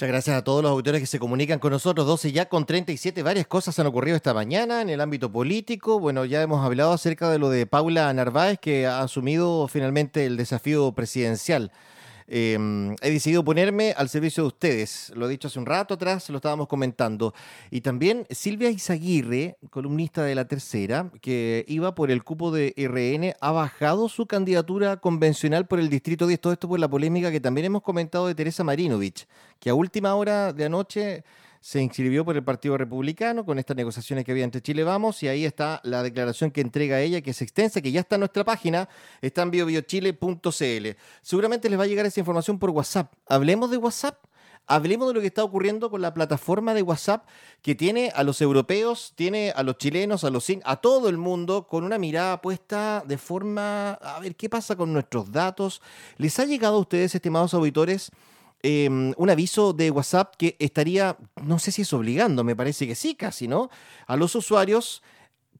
Muchas gracias a todos los auditores que se comunican con nosotros. 12 ya con 37. Varias cosas han ocurrido esta mañana en el ámbito político. Bueno, ya hemos hablado acerca de lo de Paula Narváez, que ha asumido finalmente el desafío presidencial. Em, he decidido ponerme al servicio de ustedes. Lo he dicho hace un rato atrás, lo estábamos comentando. Y también Silvia Izaguirre, columnista de La Tercera, que iba por el cupo de RN, ha bajado su candidatura convencional por el Distrito 10. Todo esto por la polémica que también hemos comentado de Teresa Marinovich, que a última hora de anoche se inscribió por el Partido Republicano con estas negociaciones que había entre Chile Vamos y ahí está la declaración que entrega ella, que es extensa, que ya está en nuestra página, está en biobiochile.cl. Seguramente les va a llegar esa información por WhatsApp. Hablemos de WhatsApp. Hablemos de lo que está ocurriendo con la plataforma de WhatsApp que tiene a los europeos, tiene a los chilenos, a los a todo el mundo con una mirada puesta de forma a ver qué pasa con nuestros datos. ¿Les ha llegado a ustedes, estimados auditores, Em, un aviso de WhatsApp que estaría, no sé si es obligando, me parece que sí, casi, ¿no? A los usuarios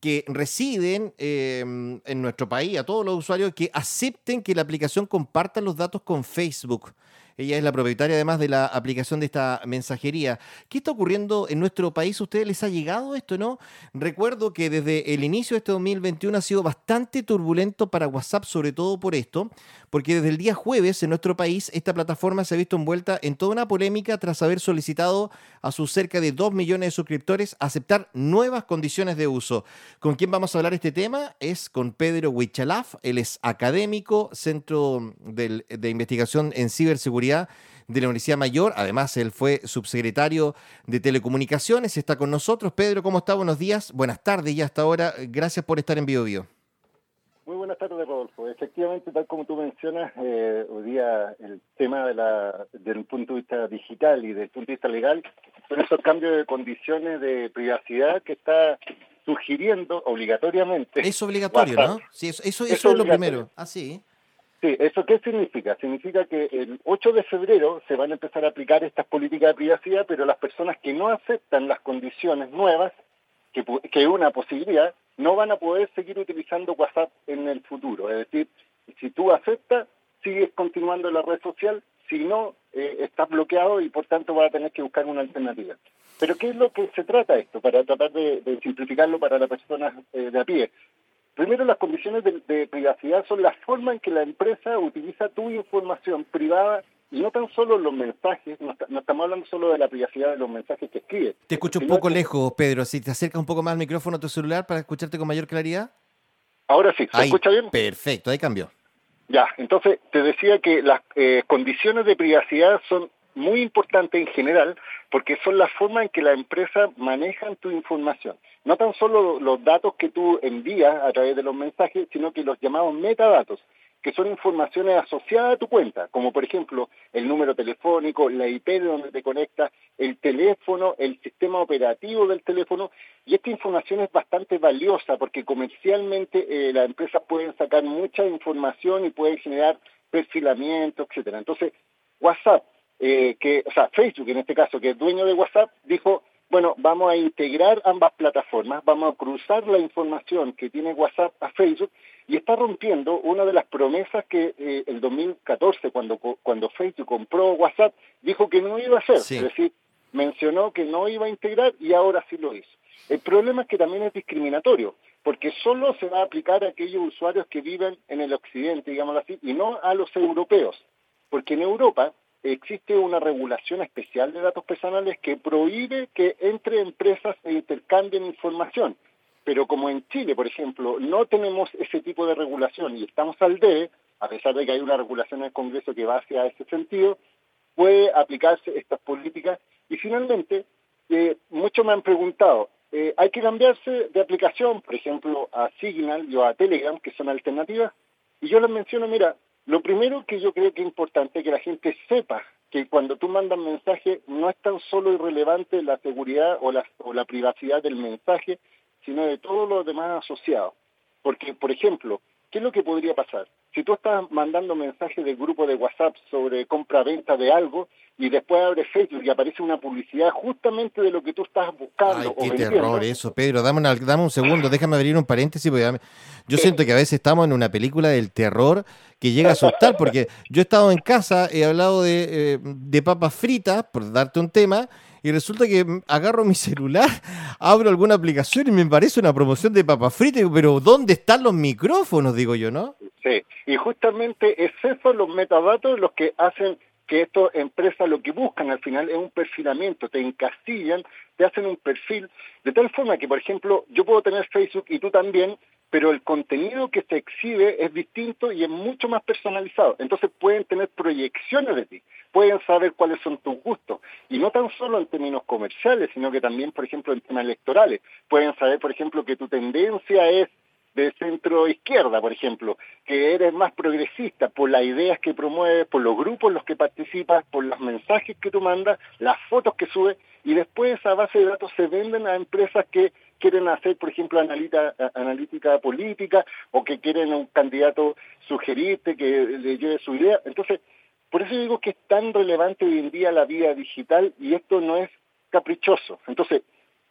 que residen em, en nuestro país, a todos los usuarios que acepten que la aplicación comparta los datos con Facebook. Ella es la propietaria además de la aplicación de esta mensajería. ¿Qué está ocurriendo en nuestro país? ¿A ustedes les ha llegado esto, no? Recuerdo que desde el inicio de este 2021 ha sido bastante turbulento para WhatsApp, sobre todo por esto, porque desde el día jueves en nuestro país esta plataforma se ha visto envuelta en toda una polémica tras haber solicitado a sus cerca de 2 millones de suscriptores aceptar nuevas condiciones de uso. ¿Con quién vamos a hablar este tema? Es con Pedro Huichalaf, él es académico, Centro de Investigación en Ciberseguridad de la Universidad Mayor. Además, él fue subsecretario de Telecomunicaciones. Está con nosotros. Pedro, ¿cómo está? Buenos días. Buenas tardes ya hasta ahora. Gracias por estar en Bio Bio. Muy buenas tardes, Efectivamente, tal como tú mencionas, eh, hoy día el tema de la, desde el punto de vista digital y desde el punto de vista legal son esos cambios de condiciones de privacidad que está sugiriendo obligatoriamente. Es obligatorio, ¿no? Sí, eso, eso, es, lo primero. Ah, sí. Sí, ¿eso qué significa? Significa que el 8 de febrero se van a empezar a aplicar estas políticas de privacidad, pero las personas que no aceptan las condiciones nuevas, que, que es una posibilidad, no van a poder seguir utilizando WhatsApp en el futuro. Es decir, si tú aceptas, sigues continuando la red social, si no, eh, estás bloqueado y por tanto vas a tener que buscar una alternativa. Pero ¿qué es lo que se trata esto? Para tratar de, simplificarlo para la persona eh, de a pie. Primero, las condiciones de, privacidad son la forma en que la empresa utiliza tu información privada y no tan solo los mensajes, no, estamos hablando solo de la privacidad de los mensajes que escribes. Te escucho un poco lejos, Pedro. Si te acercas un poco más al micrófono a tu celular para escucharte con mayor claridad. Ahora sí, ¿se escucha bien? Perfecto, ahí cambió. Ya, entonces te decía que las eh, condiciones de privacidad son muy importante en general porque son la forma en que la empresa manejan tu información. No tan solo los datos que tú envías a través de los mensajes, sino que los llamados metadatos, que son informaciones asociadas a tu cuenta, como por ejemplo el número telefónico, la IP de donde te conectas, el teléfono, el sistema operativo del teléfono, y esta información es bastante valiosa porque comercialmente eh, las empresas pueden sacar mucha información y pueden generar perfilamiento, etcétera. Entonces, WhatsApp eh, que, o sea, Facebook en este caso, que es dueño de WhatsApp, dijo, bueno, vamos a integrar ambas plataformas, vamos a cruzar la información que tiene WhatsApp a Facebook y está rompiendo una de las promesas que eh, el 2014, cuando, cuando Facebook compró WhatsApp, dijo que no iba a hacer. Es decir, mencionó que no iba a integrar y ahora sí lo hizo. El problema es que también es discriminatorio, porque solo se va a aplicar a aquellos usuarios que viven en el occidente, digámoslo así, y no a los europeos. Porque en Europa existe una regulación especial de datos personales que prohíbe que entre empresas e intercambien información. Pero como en Chile, por ejemplo, no tenemos ese tipo de regulación y estamos al debe, a pesar de que hay una regulación en el Congreso que va hacia ese sentido, puede aplicarse estas políticas. Y finalmente, eh, muchos me han preguntado, eh, ¿hay que cambiarse de aplicación, por ejemplo, a Signal o a Telegram, que son alternativas? Y yo les menciono, mira, lo primero que yo creo que es importante es que la gente sepa que cuando tú mandas mensaje no es tan solo irrelevante la seguridad o la, o la privacidad del mensaje, sino de todos los demás asociados. Porque, por ejemplo, ¿qué es lo que podría pasar? si tú estás mandando mensajes del grupo de WhatsApp sobre compra-venta de algo y después abres Facebook y aparece una publicidad justamente de lo que tú estás buscando. Ay, qué terror eso, Pedro. Dame, dame, un segundo, déjame abrir un paréntesis. Porque yo siento que a veces estamos en una película del terror que llega a asustar, porque yo he estado en casa, he hablado de, eh, de papas fritas, por darte un tema, y resulta que agarro mi celular, abro alguna aplicación y me parece una promoción de papas fritas, pero ¿dónde están los micrófonos? Digo yo, ¿no? Sí, y justamente es eso, los metadatos, los que hacen que estas empresas lo que buscan al final es un perfilamiento, te encasillan, te hacen un perfil, de tal forma que, por ejemplo, yo puedo tener Facebook y tú también, pero el contenido que se exhibe es distinto y es mucho más personalizado. Entonces pueden tener proyecciones de ti, pueden saber cuáles son tus gustos, y no tan solo en términos comerciales, sino que también, por ejemplo, en temas electorales. Pueden saber, por ejemplo, que tu tendencia es de centro izquierda, por ejemplo, que eres más progresista por las ideas que promueves, por los grupos en los que participas, por los mensajes que tú mandas, las fotos que subes, y después esa base de datos se venden a empresas que quieren hacer, por ejemplo, analítica, analítica política o que quieren un candidato sugerirte que le lleve su idea. Entonces, por eso digo que es tan relevante hoy en día la vida digital y esto no es caprichoso. Entonces,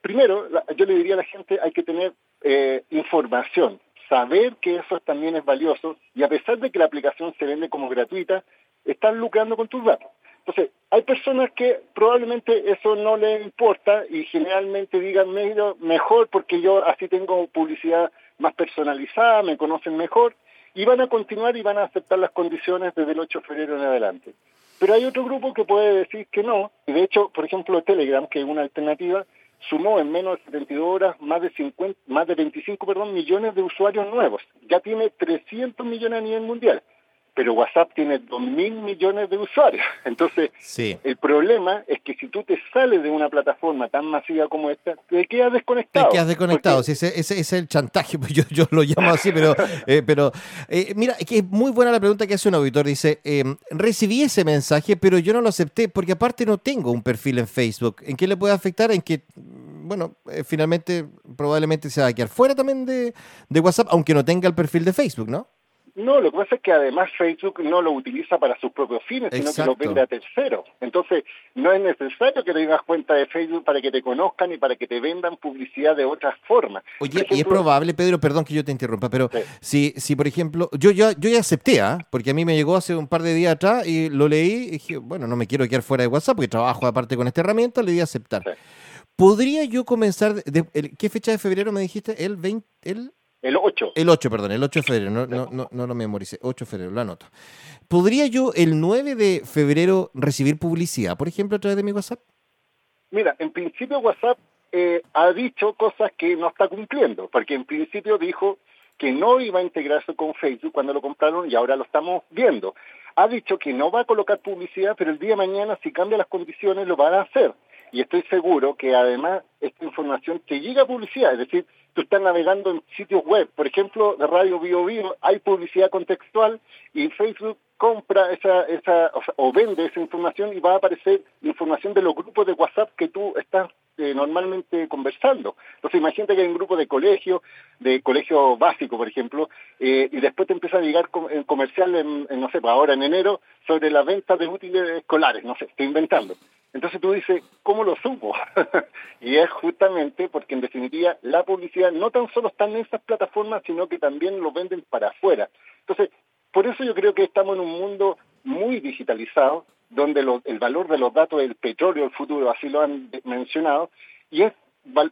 primero, yo le diría a la gente, hay que tener eh, información, saber que eso también es valioso y a pesar de que la aplicación se vende como gratuita, están lucrando con tus datos. Entonces, hay personas que probablemente eso no les importa y generalmente digan mejor porque yo así tengo publicidad más personalizada, me conocen mejor y van a continuar y van a aceptar las condiciones desde el 8 de febrero en adelante. Pero hay otro grupo que puede decir que no, y de hecho, por ejemplo, Telegram, que es una alternativa, sumó en menos de 72 horas más de 50, más de 25 perdón, millones de usuarios nuevos. Ya tiene 300 millones a nivel mundial pero WhatsApp tiene 2.000 millones de usuarios. Entonces, el problema es que si tú te sales de una plataforma tan masiva como esta, te quedas desconectado. Te quedas desconectado, ese, es el chantaje, pues yo, yo lo llamo así, pero, eh, pero eh, mira, que es muy buena la pregunta que hace un auditor. Dice, em, recibí ese mensaje, pero yo no lo acepté porque aparte no tengo un perfil en Facebook. ¿En qué le puede afectar? En que bueno, eh, finalmente probablemente se va a quedar fuera también de, de WhatsApp, aunque no tenga el perfil de Facebook, ¿no? No, lo que pasa es que además Facebook no lo utiliza para sus propios fines, sino que lo vende a terceros. Entonces, no es necesario que tengas cuenta de Facebook para que te conozcan y para que te vendan publicidad de otras formas. Oye, y es probable, Pedro, perdón que yo te interrumpa, pero si, si por ejemplo, yo, yo, yo ya acepté, ¿ah? porque a mí me llegó hace un par de días atrás y lo leí y dije, bueno, no me quiero quedar fuera de WhatsApp porque trabajo aparte con esta herramienta, le di a aceptar. ¿Podría yo comenzar, ¿qué fecha de febrero me dijiste? ¿El 20? El... El 8. El 8, perdón, el 8 de febrero, no, no, no, no lo memoricé, 8 de febrero, lo anoto. ¿Podría yo el 9 de febrero recibir publicidad, por ejemplo, a través de mi WhatsApp? Mira, en principio WhatsApp eh, ha dicho cosas que no está cumpliendo, porque en principio dijo que no iba a integrarse con Facebook cuando lo compraron y ahora lo estamos viendo. Ha dicho que no va a colocar publicidad, pero el día de mañana, si cambia las condiciones, lo van a hacer. Y estoy seguro que además esta información te llega a publicidad, es decir, tú estás navegando en sitios web, por ejemplo, de Radio Bio Bio, hay publicidad contextual y Facebook compra esa, esa o, vende esa información y va a aparecer información de los grupos de WhatsApp que tú estás eh, normalmente conversando. Entonces imagínate que hay un grupo de colegio, de colegio básico, por ejemplo, eh, y después te empieza a llegar en comercial, en, no sé, ahora en enero, sobre la venta de útiles escolares, no sé, estoy inventando. Entonces tú dices, ¿cómo lo supo? y es justamente porque en definitiva la publicidad no tan solo está en esas plataformas, sino que también lo venden para afuera. Entonces, por eso yo creo que estamos en un mundo muy digitalizado, donde el valor de los datos del petróleo, el futuro, así lo han mencionado, y es,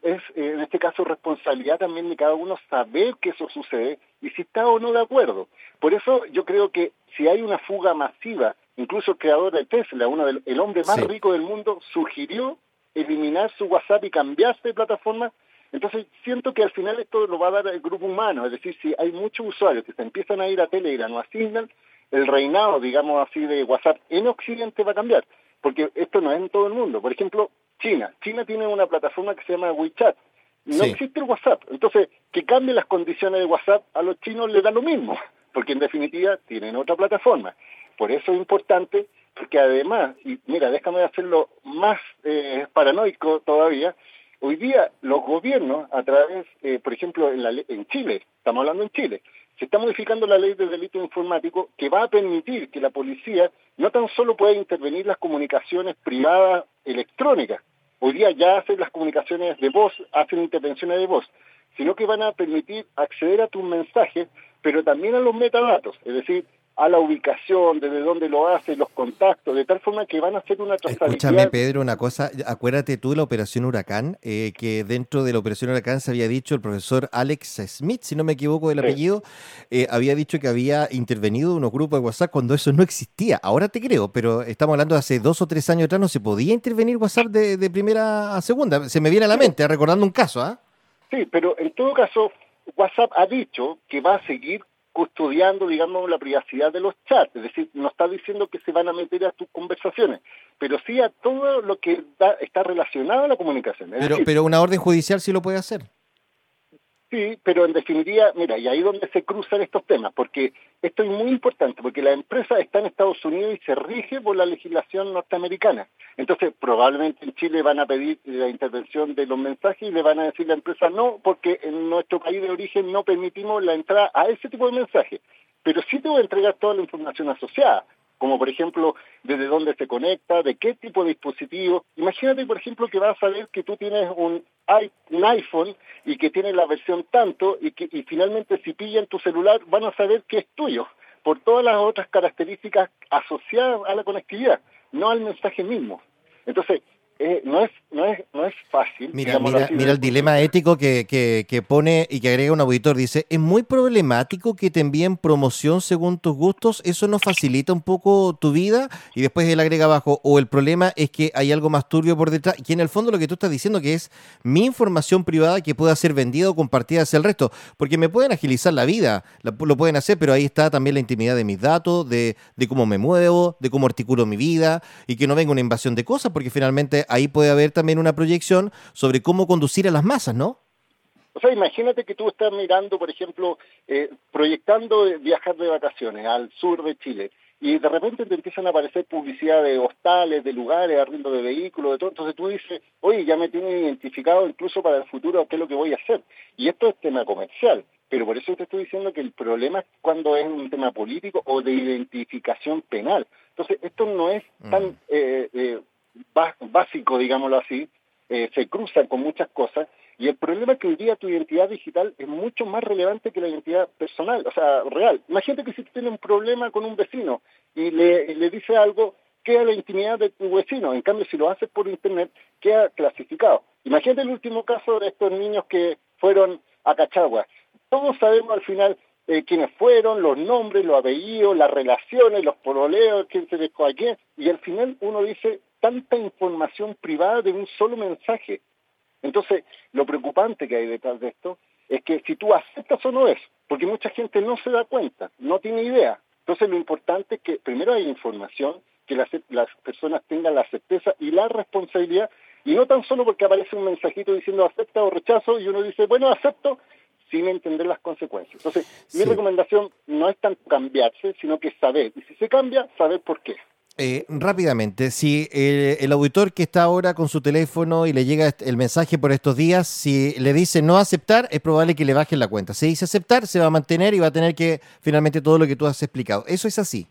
es en este caso responsabilidad también de cada uno saber que eso sucede y si está o no de acuerdo. Por eso yo creo que si hay una fuga masiva Incluso el creador de Tesla, uno del, el hombre más rico del mundo, sugirió eliminar su WhatsApp y cambiarse de plataforma. Entonces siento que al final esto lo va a dar el grupo humano, es decir, si hay muchos usuarios que se empiezan a ir a Telegram o a Signal, el reinado, digamos así, de WhatsApp en Occidente va a cambiar, porque esto no es en todo el mundo. Por ejemplo, China. China tiene una plataforma que se llama WeChat. No existe el WhatsApp. Entonces, que cambie las condiciones de WhatsApp a los chinos les da lo mismo, porque en definitiva tienen otra plataforma. Por eso es importante, porque además, y mira, déjame hacerlo más eh, paranoico todavía, hoy día los gobiernos, a través, eh, por ejemplo, en, la, en Chile, estamos hablando en Chile, se está modificando la ley de delito informático que va a permitir que la policía no tan solo pueda intervenir las comunicaciones privadas electrónicas, hoy día ya hacen las comunicaciones de voz, hacen intervenciones de voz, sino que van a permitir acceder a tus mensajes, pero también a los metadatos, es decir, a la ubicación, desde dónde lo hace, los contactos, de tal forma que van a hacer una trazabilidad. Escúchame, Pedro, una cosa, acuérdate tú de la Operación Huracán, eh, que dentro de la Operación Huracán se había dicho el profesor Alex Smith, si no me equivoco del apellido, eh, había dicho que había intervenido unos grupos de WhatsApp cuando eso no existía. Ahora te creo, pero estamos hablando de hace dos o tres años atrás, no se podía intervenir WhatsApp de, primera a segunda. Se me viene a la mente, recordando un caso, ¿ah? Sí, pero en todo caso, WhatsApp ha dicho que va a seguir custodiando, digamos, la privacidad de los chats. Es decir, no está diciendo que se van a meter a tus conversaciones, pero sí a todo lo que está relacionado a la comunicación. pero, pero una orden judicial sí lo puede hacer. Sí, pero en definitiva, mira, y ahí es donde se cruzan estos temas, porque esto es muy importante, porque la empresa está en Estados Unidos y se rige por la legislación norteamericana. Entonces, probablemente en Chile van a pedir la intervención de los mensajes y le van a decir a la empresa no, porque en nuestro país de origen no permitimos la entrada a ese tipo de mensajes. Pero sí te voy a entregar toda la información asociada como por ejemplo desde dónde se conecta, de qué tipo de dispositivo. Imagínate, por ejemplo, que vas a ver que tú tienes un, iPhone y que tiene la versión tanto y que y finalmente si pillan tu celular van a saber que es tuyo por todas las otras características asociadas a la conectividad, no al mensaje mismo. Entonces, eh, no, es, no, es, no es fácil. Mira, mira, mira el dilema ético que, que, que, pone y que agrega un auditor. Dice, es muy problemático que te envíen promoción según tus gustos. ¿Eso no facilita un poco tu vida? Y después él agrega abajo, o el problema es que hay algo más turbio por detrás. Y en el fondo lo que tú estás diciendo que es mi información privada que pueda ser vendida o compartida hacia el resto. Porque me pueden agilizar la vida, lo pueden hacer, pero ahí está también la intimidad de mis datos, de, de cómo me muevo, de cómo articulo mi vida y que no venga una invasión de cosas, porque finalmente ahí puede haber también una proyección sobre cómo conducir a las masas, ¿no? O sea, imagínate que tú estás mirando, por ejemplo, eh, proyectando viajar de vacaciones al sur de Chile y de repente te empiezan a aparecer publicidad de hostales, de lugares, arriendo de vehículos, de todo. Entonces tú dices, oye, ya me tienen identificado incluso para el futuro qué es lo que voy a hacer. Y esto es tema comercial. Pero por eso te estoy diciendo que el problema es cuando es un tema político o de identificación penal. Entonces, esto no es tan mm. eh, eh, básico, digámoslo así, eh, se cruzan con muchas cosas y el problema es que hoy día tu identidad digital es mucho más relevante que la identidad personal, o sea, real. Imagínate que si tú tienes un problema con un vecino y le, le dice algo, queda la intimidad de tu vecino. En cambio, si lo haces por internet, queda clasificado. Imagínate el último caso de estos niños que fueron a Cachagua. Todos sabemos al final eh, quiénes fueron, los nombres, los apellidos, las relaciones, los pololeos, quién se dejó a quién, y al final uno dice, tanta información privada de un solo mensaje. Entonces, lo preocupante que hay detrás de esto es que si tú aceptas o no es, porque mucha gente no se da cuenta, no tiene idea. Entonces, lo importante es que primero hay información, que las, las personas tengan la certeza y la responsabilidad, y no tan solo porque aparece un mensajito diciendo acepta o rechazo, y uno dice, bueno, acepto, sin entender las consecuencias. Entonces, mi recomendación no es tanto cambiarse, sino que saber. Y si se cambia, saber por qué. Eh, rápidamente, si el, auditor que está ahora con su teléfono y le llega el mensaje por estos días, si le dice no aceptar, es probable que le bajen la cuenta. Si dice aceptar, se va a mantener y va a tener que finalmente todo lo que tú has explicado. ¿Eso es así?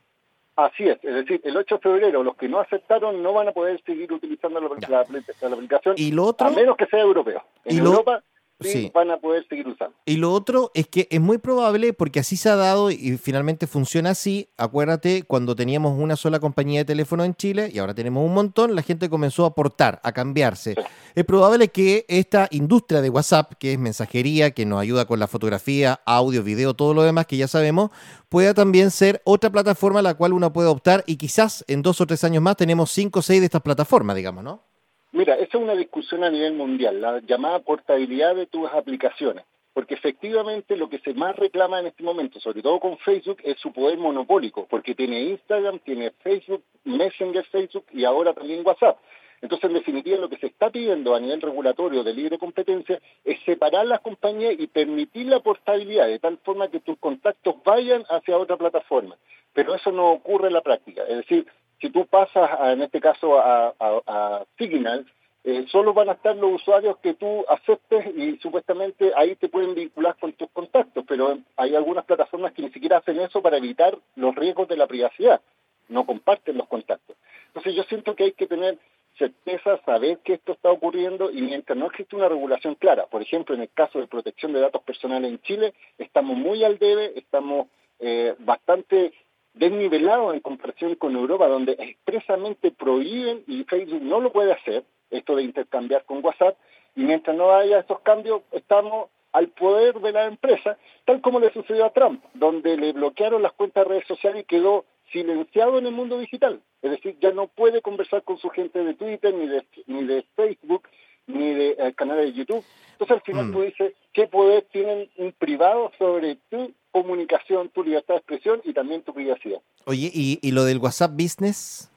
Así es, es decir, el 8 de febrero los que no aceptaron no van a poder seguir utilizando la, aplicación ¿Y lo otro? a menos que sea europeo. En ¿Y Europa sí, van a poder seguir usando. Y lo otro es que es muy probable, porque así se ha dado y finalmente funciona así. Acuérdate, cuando teníamos una sola compañía de teléfono en Chile y ahora tenemos un montón, la gente comenzó a aportar, a cambiarse. Es probable que esta industria de WhatsApp, que es mensajería, que nos ayuda con la fotografía, audio, video, todo lo demás que ya sabemos, pueda también ser otra plataforma a la cual uno puede optar y quizás en dos o tres años más tenemos cinco o seis de estas plataformas, digamos, ¿no? Mira, esa es una discusión a nivel mundial, la llamada portabilidad de tus aplicaciones, porque efectivamente lo que se más reclama en este momento, sobre todo con Facebook, es su poder monopólico, porque tiene Instagram, tiene Facebook, Messenger Facebook y ahora también WhatsApp. Entonces, en definitiva, lo que se está pidiendo a nivel regulatorio de libre competencia es separar las compañías y permitir la portabilidad, de tal forma que tus contactos vayan hacia otra plataforma. Pero eso no ocurre en la práctica. Es decir, si tú pasas, en este caso, a, Signal, eh, solo van a estar los usuarios que tú aceptes y supuestamente ahí te pueden vincular con tus contactos, pero hay algunas plataformas que ni siquiera hacen eso para evitar los riesgos de la privacidad, no comparten los contactos. Entonces yo siento que hay que tener certeza, saber que esto está ocurriendo y mientras no existe una regulación clara, por ejemplo en el caso de protección de datos personales en Chile, estamos muy al debe, estamos eh, bastante desnivelados en comparación con Europa, donde expresamente prohíben y Facebook no lo puede hacer, esto de intercambiar con WhatsApp, y mientras no haya estos cambios, estamos al poder de la empresa, tal como le sucedió a Trump, donde le bloquearon las cuentas de redes sociales y quedó silenciado en el mundo digital. Es decir, ya no puede conversar con su gente de Twitter, ni de, ni de Facebook, ni de eh, canales de YouTube. Entonces al final mm. tú dices, ¿qué poder tienen un privado sobre tu comunicación, tu libertad de expresión y también tu privacidad? Oye, ¿y, y lo del WhatsApp Business,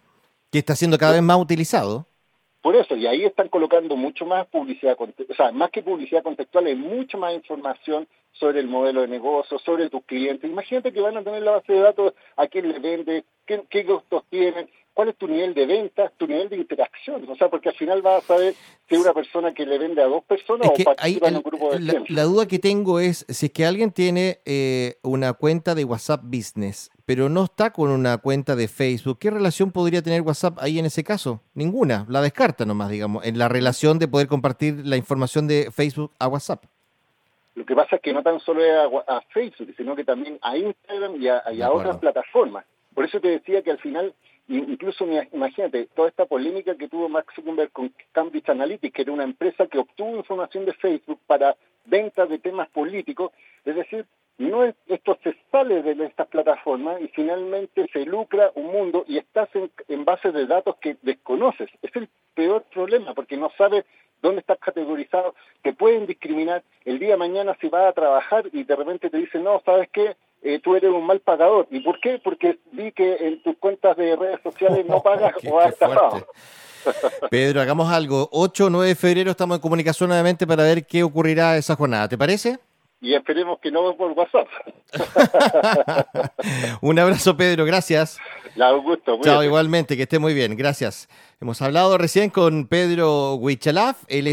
que está siendo cada vez más utilizado? Por eso, y ahí están colocando mucho más publicidad, o sea, más que publicidad contextual, hay mucha más información sobre el modelo de negocio, sobre tus clientes. Imagínate que van a tener la base de datos a quién le vende, qué, qué costos tienen, cuál es tu nivel de ventas, tu nivel de interacción. O sea, porque al final vas a saber si es una persona que le vende a dos personas o participa en un grupo de la, la, duda que tengo es si es que alguien tiene eh, una cuenta de WhatsApp Business, pero no está con una cuenta de Facebook, ¿qué relación podría tener WhatsApp ahí en ese caso? Ninguna, la descarta nomás, digamos, en la relación de poder compartir la información de Facebook a WhatsApp. Lo que pasa es que no tan solo es a, Facebook, sino que también a Instagram y a, y a otras plataformas. Por eso te decía que al final Incluso imagínate, toda esta polémica que tuvo Max Zuckerberg con Cambridge Analytica, que era una empresa que obtuvo información de Facebook para ventas de temas políticos, es decir, no es, esto se sale de estas plataformas y finalmente se lucra un mundo y estás en, en bases de datos que desconoces. Es el peor problema porque no sabes dónde estás categorizado, te pueden discriminar. El día de mañana si vas a trabajar y de repente te dicen, no, ¿sabes qué? Eh, tú eres un mal pagador. ¿Y por qué? Porque vi que en tus cuentas de redes sociales no pagas o has estafado. Pedro, hagamos algo. 8 o 9 de febrero estamos en comunicación nuevamente para ver qué ocurrirá esa jornada. ¿Te parece? Y esperemos que no por WhatsApp. un abrazo, Pedro. Gracias. La, un gusto. Chao, igualmente. Que esté muy bien. Gracias. Hemos hablado recién con Pedro Huichalaf. Él